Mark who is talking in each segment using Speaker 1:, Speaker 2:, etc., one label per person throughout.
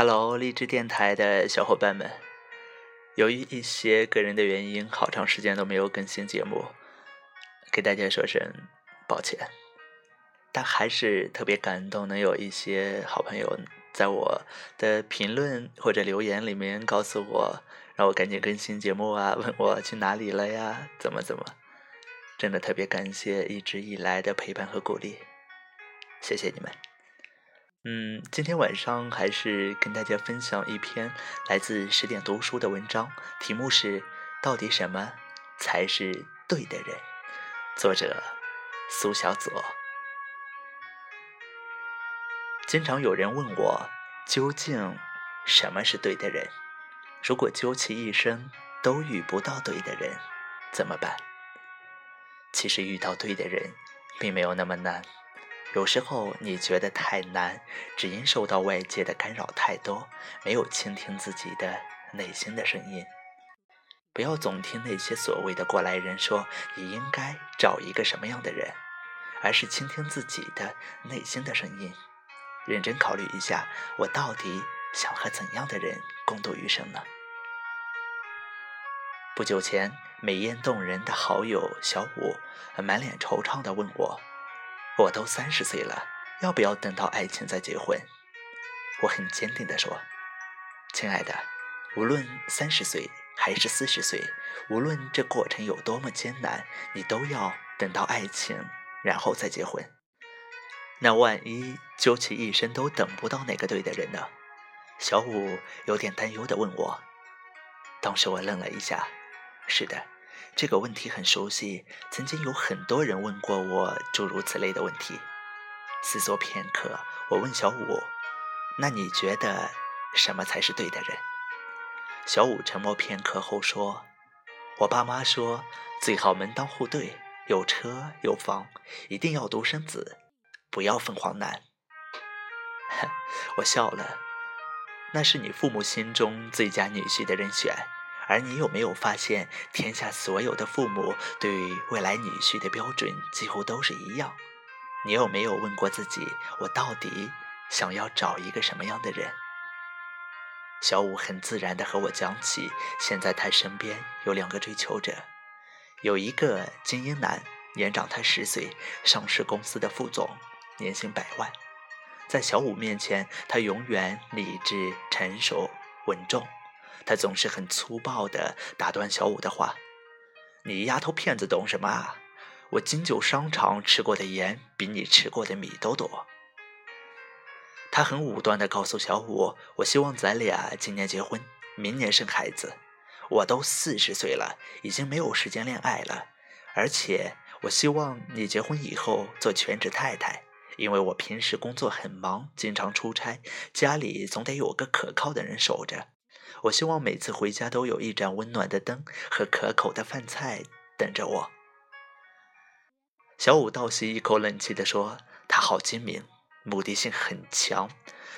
Speaker 1: Hello，荔枝电台的小伙伴们，由于一些个人的原因，好长时间都没有更新节目，给大家说声抱歉。但还是特别感动，能有一些好朋友在我的评论或者留言里面告诉我，让我赶紧更新节目啊，问我去哪里了呀，怎么怎么，真的特别感谢一直以来的陪伴和鼓励，谢谢你们。嗯，今天晚上还是跟大家分享一篇来自十点读书的文章，题目是“到底什么才是对的人”，作者苏小左。经常有人问我，究竟什么是对的人？如果究其一生都遇不到对的人，怎么办？其实遇到对的人，并没有那么难。有时候你觉得太难，只因受到外界的干扰太多，没有倾听自己的内心的声音。不要总听那些所谓的过来人说你应该找一个什么样的人，而是倾听自己的内心的声音，认真考虑一下，我到底想和怎样的人共度余生呢？不久前，美艳动人的好友小五满脸惆怅地问我。我都三十岁了，要不要等到爱情再结婚？我很坚定地说：“亲爱的，无论三十岁还是四十岁，无论这过程有多么艰难，你都要等到爱情，然后再结婚。那万一究其一生都等不到那个对的人呢？”小五有点担忧地问我。当时我愣了一下：“是的。”这个问题很熟悉，曾经有很多人问过我诸如此类的问题。思索片刻，我问小五：“那你觉得什么才是对的人？”小五沉默片刻后说：“我爸妈说，最好门当户对，有车有房，一定要独生子，不要凤凰男。”我笑了，那是你父母心中最佳女婿的人选。而你有没有发现，天下所有的父母对于未来女婿的标准几乎都是一样？你有没有问过自己，我到底想要找一个什么样的人？小五很自然地和我讲起，现在他身边有两个追求者，有一个精英男，年长他十岁，上市公司的副总，年薪百万。在小五面前，他永远理智、成熟、稳重。他总是很粗暴地打断小五的话：“你丫头片子懂什么啊？我金九商场吃过的盐比你吃过的米都多。”他很武断地告诉小五：“我希望咱俩今年结婚，明年生孩子。我都四十岁了，已经没有时间恋爱了。而且我希望你结婚以后做全职太太，因为我平时工作很忙，经常出差，家里总得有个可靠的人守着。”我希望每次回家都有一盏温暖的灯和可口的饭菜等着我。小五倒吸一口冷气地说：“他好精明，目的性很强。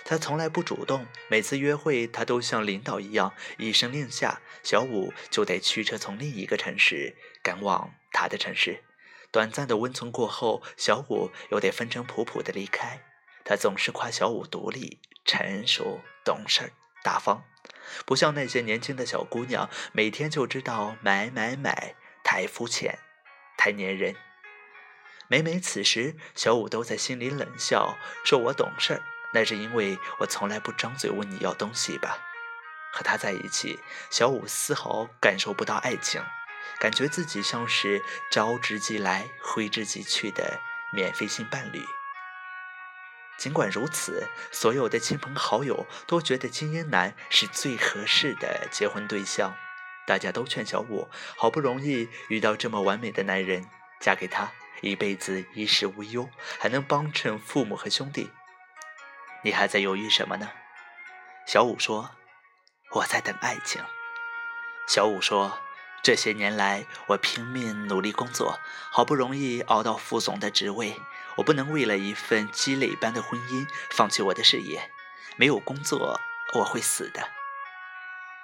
Speaker 1: 他从来不主动，每次约会他都像领导一样，一声令下，小五就得驱车从另一个城市赶往他的城市。短暂的温存过后，小五又得风尘仆仆的离开。他总是夸小五独立、成熟、懂事、大方。”不像那些年轻的小姑娘，每天就知道买买买，太肤浅，太粘人。每每此时，小五都在心里冷笑，说我懂事儿，那是因为我从来不张嘴问你要东西吧。和他在一起，小五丝毫感受不到爱情，感觉自己像是招之即来，挥之即去的免费性伴侣。尽管如此，所有的亲朋好友都觉得精英男是最合适的结婚对象。大家都劝小五，好不容易遇到这么完美的男人，嫁给他，一辈子衣食无忧，还能帮衬父母和兄弟。你还在犹豫什么呢？小五说：“我在等爱情。”小五说。这些年来，我拼命努力工作，好不容易熬到副总的职位。我不能为了一份积累般的婚姻放弃我的事业。没有工作，我会死的。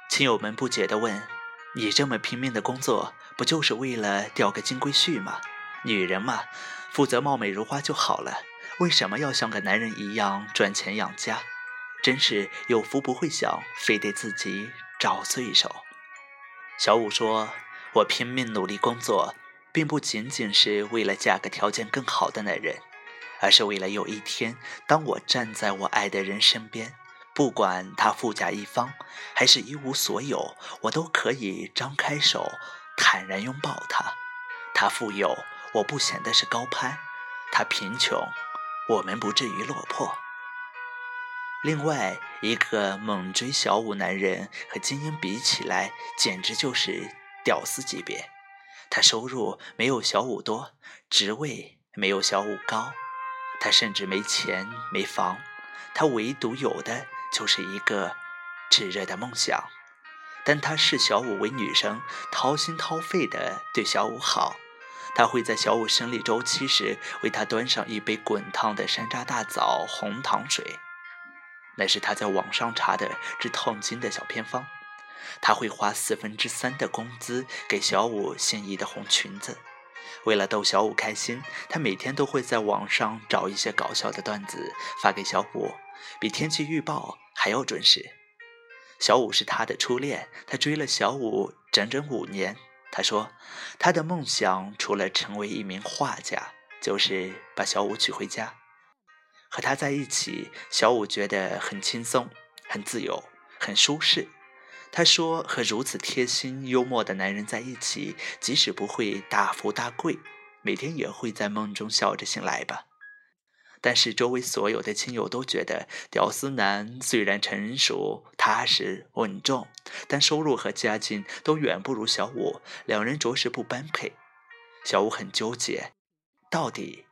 Speaker 1: 亲友们不解地问：“你这么拼命的工作，不就是为了钓个金龟婿吗？女人嘛，负责貌美如花就好了，为什么要像个男人一样赚钱养家？真是有福不会享，非得自己找罪受。小五说：“我拼命努力工作，并不仅仅是为了嫁个条件更好的男人，而是为了有一天，当我站在我爱的人身边，不管他富甲一方还是一无所有，我都可以张开手，坦然拥抱他。他富有，我不显得是高攀；他贫穷，我们不至于落魄。”另外一个猛追小五男人和金英比起来，简直就是屌丝级别。他收入没有小五多，职位没有小五高，他甚至没钱没房，他唯独有的就是一个炙热的梦想。但他视小五为女生，掏心掏肺的对小五好。他会在小五生理周期时为她端上一杯滚烫的山楂大枣红糖水。那是他在网上查的治痛经的小偏方。他会花四分之三的工资给小五心仪的红裙子。为了逗小五开心，他每天都会在网上找一些搞笑的段子发给小五，比天气预报还要准时。小五是他的初恋，他追了小五整整五年。他说，他的梦想除了成为一名画家，就是把小五娶回家。和他在一起，小五觉得很轻松、很自由、很舒适。他说：“和如此贴心、幽默的男人在一起，即使不会大富大贵，每天也会在梦中笑着醒来吧。”但是周围所有的亲友都觉得，屌丝男虽然成熟、踏实、稳重，但收入和家境都远不如小五，两人着实不般配。小五很纠结，到底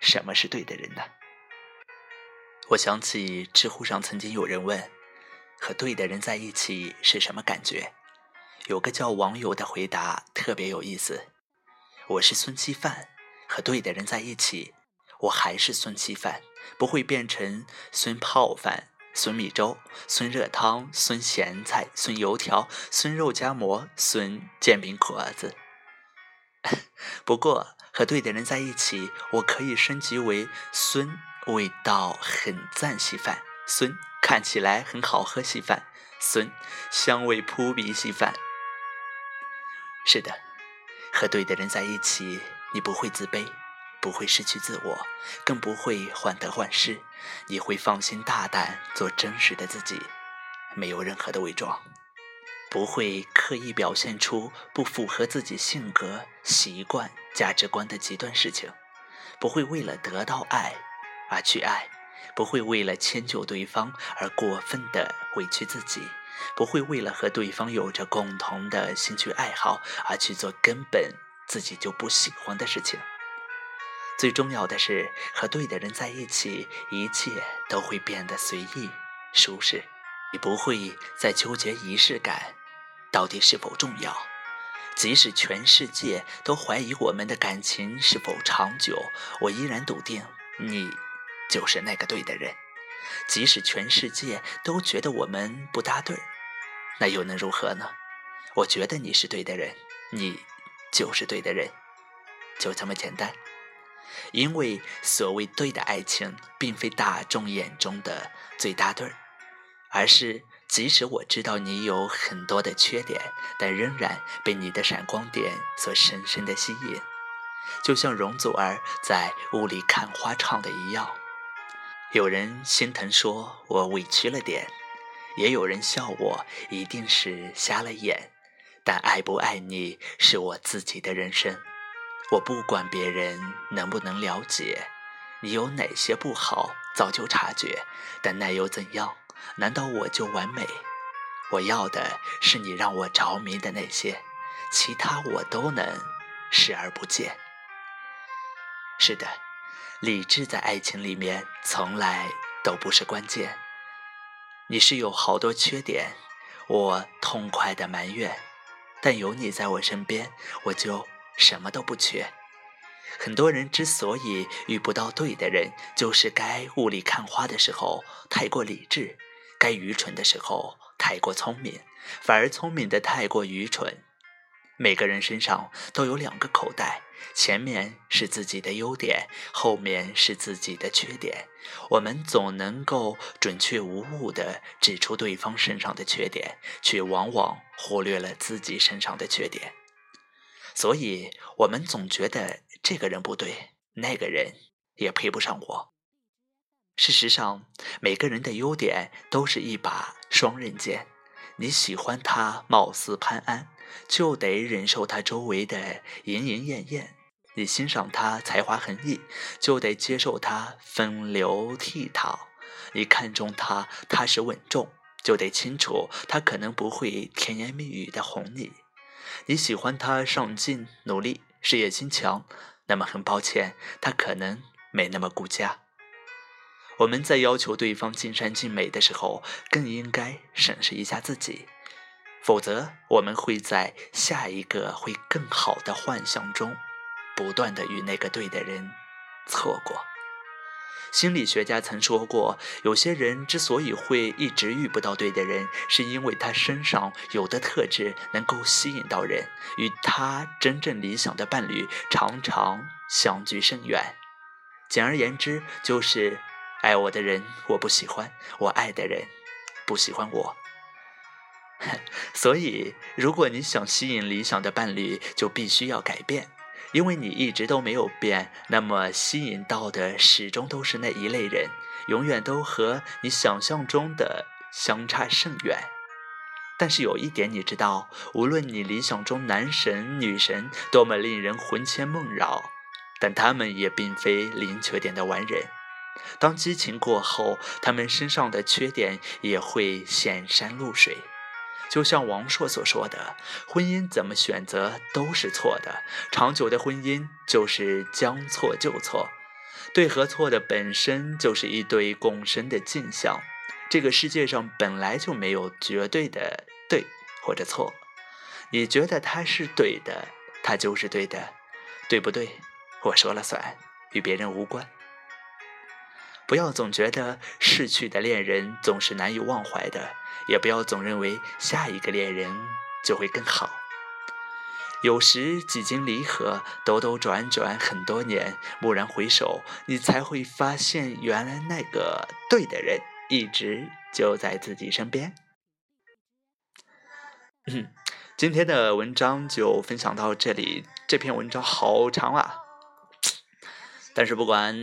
Speaker 1: 什么是对的人呢？我想起知乎上曾经有人问：“和对的人在一起是什么感觉？”有个叫网友的回答特别有意思：“我是孙稀饭，和对的人在一起，我还是孙稀饭，不会变成孙泡饭、孙米粥、孙热汤、孙咸菜、孙油条、孙肉夹馍、孙煎饼果子。不过和对的人在一起，我可以升级为孙。”味道很赞稀饭，孙看起来很好喝稀饭，酸香味扑鼻稀饭。是的，和对的人在一起，你不会自卑，不会失去自我，更不会患得患失，你会放心大胆做真实的自己，没有任何的伪装，不会刻意表现出不符合自己性格、习惯、价值观的极端事情，不会为了得到爱。而去爱，不会为了迁就对方而过分的委屈自己，不会为了和对方有着共同的兴趣爱好而去做根本自己就不喜欢的事情。最重要的是，和对的人在一起，一切都会变得随意、舒适。你不会再纠结仪式感到底是否重要，即使全世界都怀疑我们的感情是否长久，我依然笃定你。就是那个对的人，即使全世界都觉得我们不搭对儿，那又能如何呢？我觉得你是对的人，你就是对的人，就这么简单。因为所谓对的爱情，并非大众眼中的最搭对儿，而是即使我知道你有很多的缺点，但仍然被你的闪光点所深深的吸引，就像容祖儿在雾里看花唱的一样。有人心疼，说我委屈了点；也有人笑我一定是瞎了眼。但爱不爱你是我自己的人生，我不管别人能不能了解。你有哪些不好，早就察觉，但那又怎样？难道我就完美？我要的是你让我着迷的那些，其他我都能视而不见。是的。理智在爱情里面从来都不是关键。你是有好多缺点，我痛快的埋怨，但有你在我身边，我就什么都不缺。很多人之所以遇不到对的人，就是该雾里看花的时候太过理智，该愚蠢的时候太过聪明，反而聪明的太过愚蠢。每个人身上都有两个口袋，前面是自己的优点，后面是自己的缺点。我们总能够准确无误地指出对方身上的缺点，却往往忽略了自己身上的缺点。所以，我们总觉得这个人不对，那个人也配不上我。事实上，每个人的优点都是一把双刃剑。你喜欢他貌似潘安。就得忍受他周围的莺莺燕燕；你欣赏他才华横溢，就得接受他风流倜傥；你看中他踏实稳重，就得清楚他可能不会甜言蜜语的哄你；你喜欢他上进努力、事业心强，那么很抱歉，他可能没那么顾家。我们在要求对方尽善尽美的时候，更应该审视一下自己。否则，我们会在下一个会更好的幻想中，不断的与那个对的人错过。心理学家曾说过，有些人之所以会一直遇不到对的人，是因为他身上有的特质能够吸引到人，与他真正理想的伴侣常常相距甚远。简而言之，就是爱我的人我不喜欢，我爱的人不喜欢我。所以，如果你想吸引理想的伴侣，就必须要改变，因为你一直都没有变，那么吸引到的始终都是那一类人，永远都和你想象中的相差甚远。但是有一点你知道，无论你理想中男神女神多么令人魂牵梦绕，但他们也并非零缺点的完人。当激情过后，他们身上的缺点也会显山露水。就像王朔所说的，婚姻怎么选择都是错的。长久的婚姻就是将错就错，对和错的本身就是一对共生的镜像。这个世界上本来就没有绝对的对或者错，你觉得他是对的，他就是对的，对不对？我说了算，与别人无关。不要总觉得逝去的恋人总是难以忘怀的，也不要总认为下一个恋人就会更好。有时几经离合，兜兜转转很多年，蓦然回首，你才会发现，原来那个对的人一直就在自己身边。今天的文章就分享到这里，这篇文章好长啊。但是不管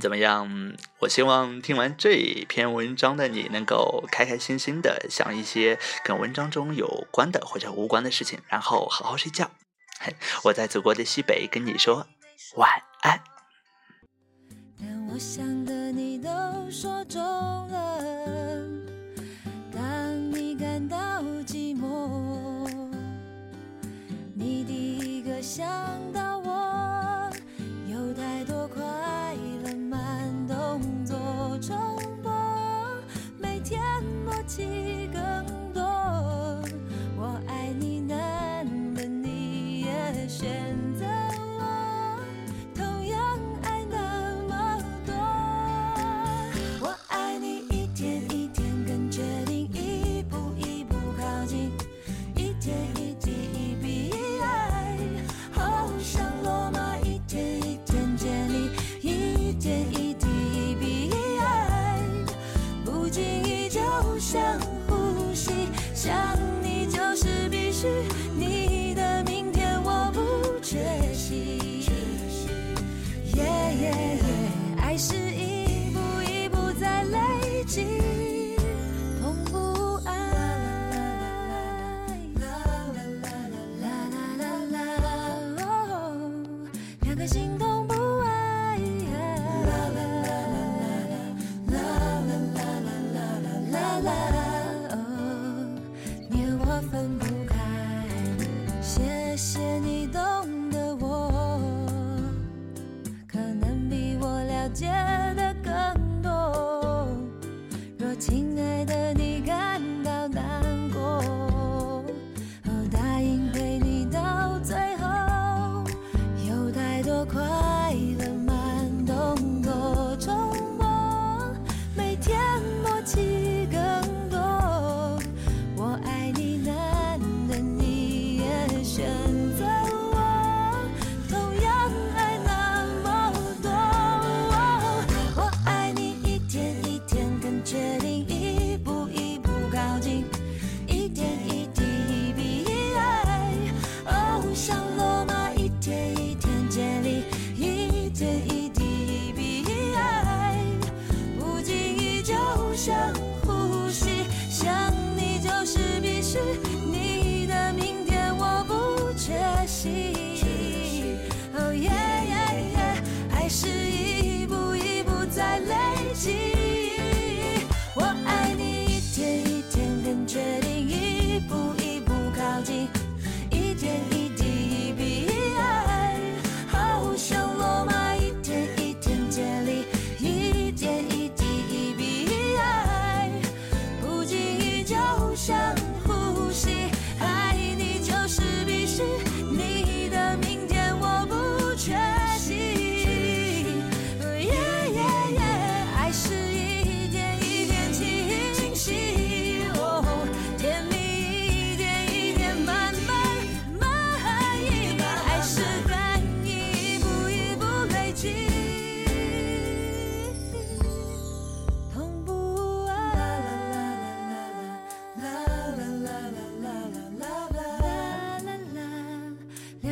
Speaker 1: 怎么样，我希望听完这篇文章的你能够开开心心的想一些跟文章中有关的或者无关的事情，然后好好睡觉。我在祖国的西北跟你说晚安。我想的你都说中了，当你感到寂寞，你第一个想到。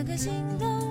Speaker 2: 那颗心动。